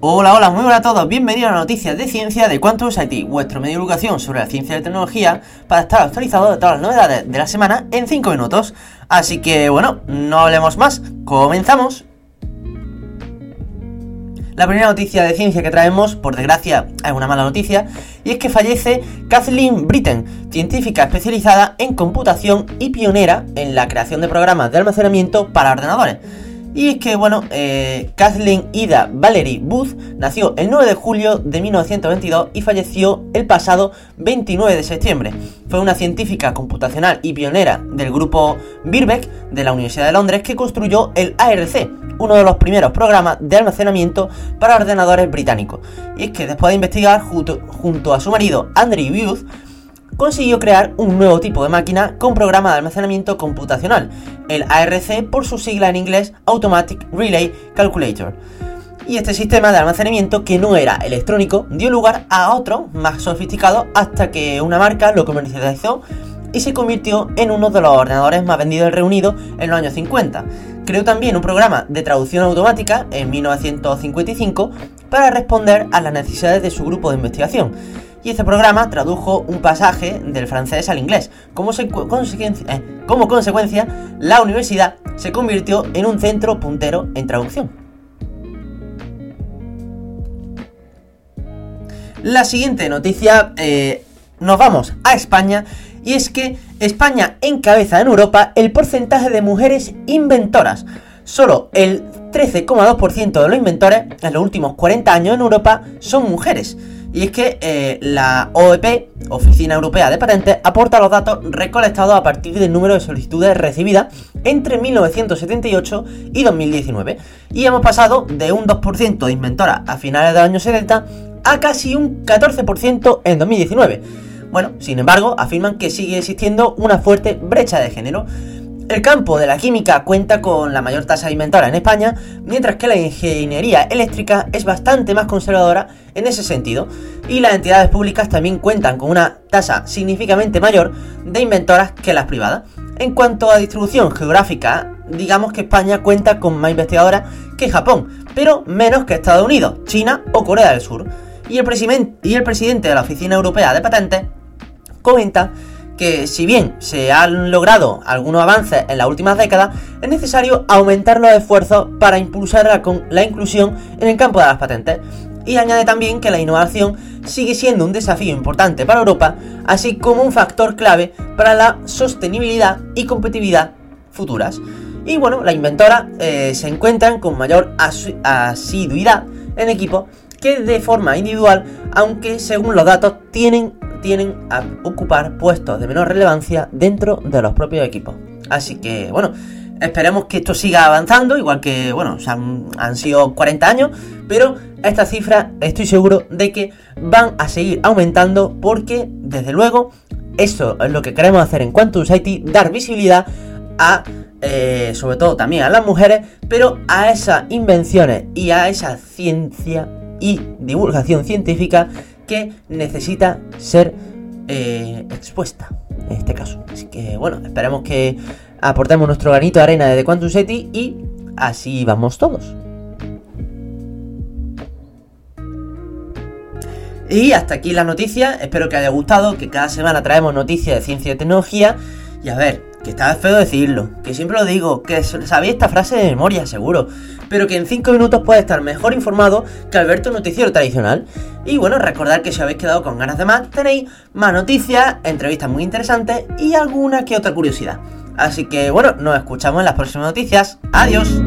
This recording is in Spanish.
Hola, hola, muy buenas a todos, bienvenidos a noticias de ciencia de Quantum IT, vuestro medio de educación sobre la ciencia y la tecnología para estar actualizado de todas las novedades de la semana en 5 minutos. Así que bueno, no hablemos más, comenzamos. La primera noticia de ciencia que traemos, por desgracia, es una mala noticia, y es que fallece Kathleen Britten, científica especializada en computación y pionera en la creación de programas de almacenamiento para ordenadores. Y es que, bueno, eh, Kathleen Ida Valerie Booth nació el 9 de julio de 1922 y falleció el pasado 29 de septiembre. Fue una científica computacional y pionera del grupo Birbeck de la Universidad de Londres que construyó el ARC, uno de los primeros programas de almacenamiento para ordenadores británicos. Y es que después de investigar junto, junto a su marido Andrew Booth, consiguió crear un nuevo tipo de máquina con programa de almacenamiento computacional, el ARC por su sigla en inglés Automatic Relay Calculator. Y este sistema de almacenamiento, que no era electrónico, dio lugar a otro más sofisticado hasta que una marca lo comercializó y se convirtió en uno de los ordenadores más vendidos del Reino Unido en los años 50. Creó también un programa de traducción automática en 1955 para responder a las necesidades de su grupo de investigación y este programa tradujo un pasaje del francés al inglés. Como, consecuencia, eh, como consecuencia, la universidad se convirtió en un centro puntero en traducción. La siguiente noticia, eh, nos vamos a España y es que España encabeza en Europa el porcentaje de mujeres inventoras. Solo el 13,2% de los inventores en los últimos 40 años en Europa son mujeres. Y es que eh, la OEP, Oficina Europea de Patentes, aporta los datos recolectados a partir del número de solicitudes recibidas entre 1978 y 2019. Y hemos pasado de un 2% de inventoras a finales de los años 70 a casi un 14% en 2019. Bueno, sin embargo, afirman que sigue existiendo una fuerte brecha de género. El campo de la química cuenta con la mayor tasa de inventora en España, mientras que la ingeniería eléctrica es bastante más conservadora en ese sentido, y las entidades públicas también cuentan con una tasa significativamente mayor de inventoras que las privadas. En cuanto a distribución geográfica, digamos que España cuenta con más investigadoras que Japón, pero menos que Estados Unidos, China o Corea del Sur. Y el, y el presidente de la Oficina Europea de Patentes comenta que si bien se han logrado algunos avances en las últimas décadas, es necesario aumentar los esfuerzos para impulsar la, inclusión en el campo de las patentes. Y añade también que la innovación sigue siendo un desafío importante para Europa, así como un factor clave para la sostenibilidad y competitividad futuras. Y bueno, las inventoras eh, se encuentran con mayor asiduidad en equipos que de forma individual, aunque según los datos tienen tienen a ocupar puestos de menor relevancia dentro de los propios equipos. Así que, bueno, esperemos que esto siga avanzando, igual que, bueno, han, sido 40 años, pero estas cifras estoy seguro de que van a seguir aumentando porque, desde luego, eso es lo que queremos hacer en Quantum Society, dar visibilidad a, eh, sobre todo también a las mujeres, pero a esas invenciones y a esa ciencia y divulgación científica que necesita ser eh, expuesta en este caso. Así que bueno, esperemos que aportemos nuestro granito de arena de Quantum City y así vamos todos. Y hasta aquí la noticia, espero que haya gustado, que cada semana traemos noticias de ciencia y tecnología. Y a ver, que está feo decirlo, que siempre lo digo, que sabéis esta frase de memoria, seguro, pero que en 5 minutos puede estar mejor informado que Alberto Noticiero tradicional. Y bueno, recordad que si habéis quedado con ganas de más, tenéis más noticias, entrevistas muy interesantes y alguna que otra curiosidad. Así que bueno, nos escuchamos en las próximas noticias. Adiós.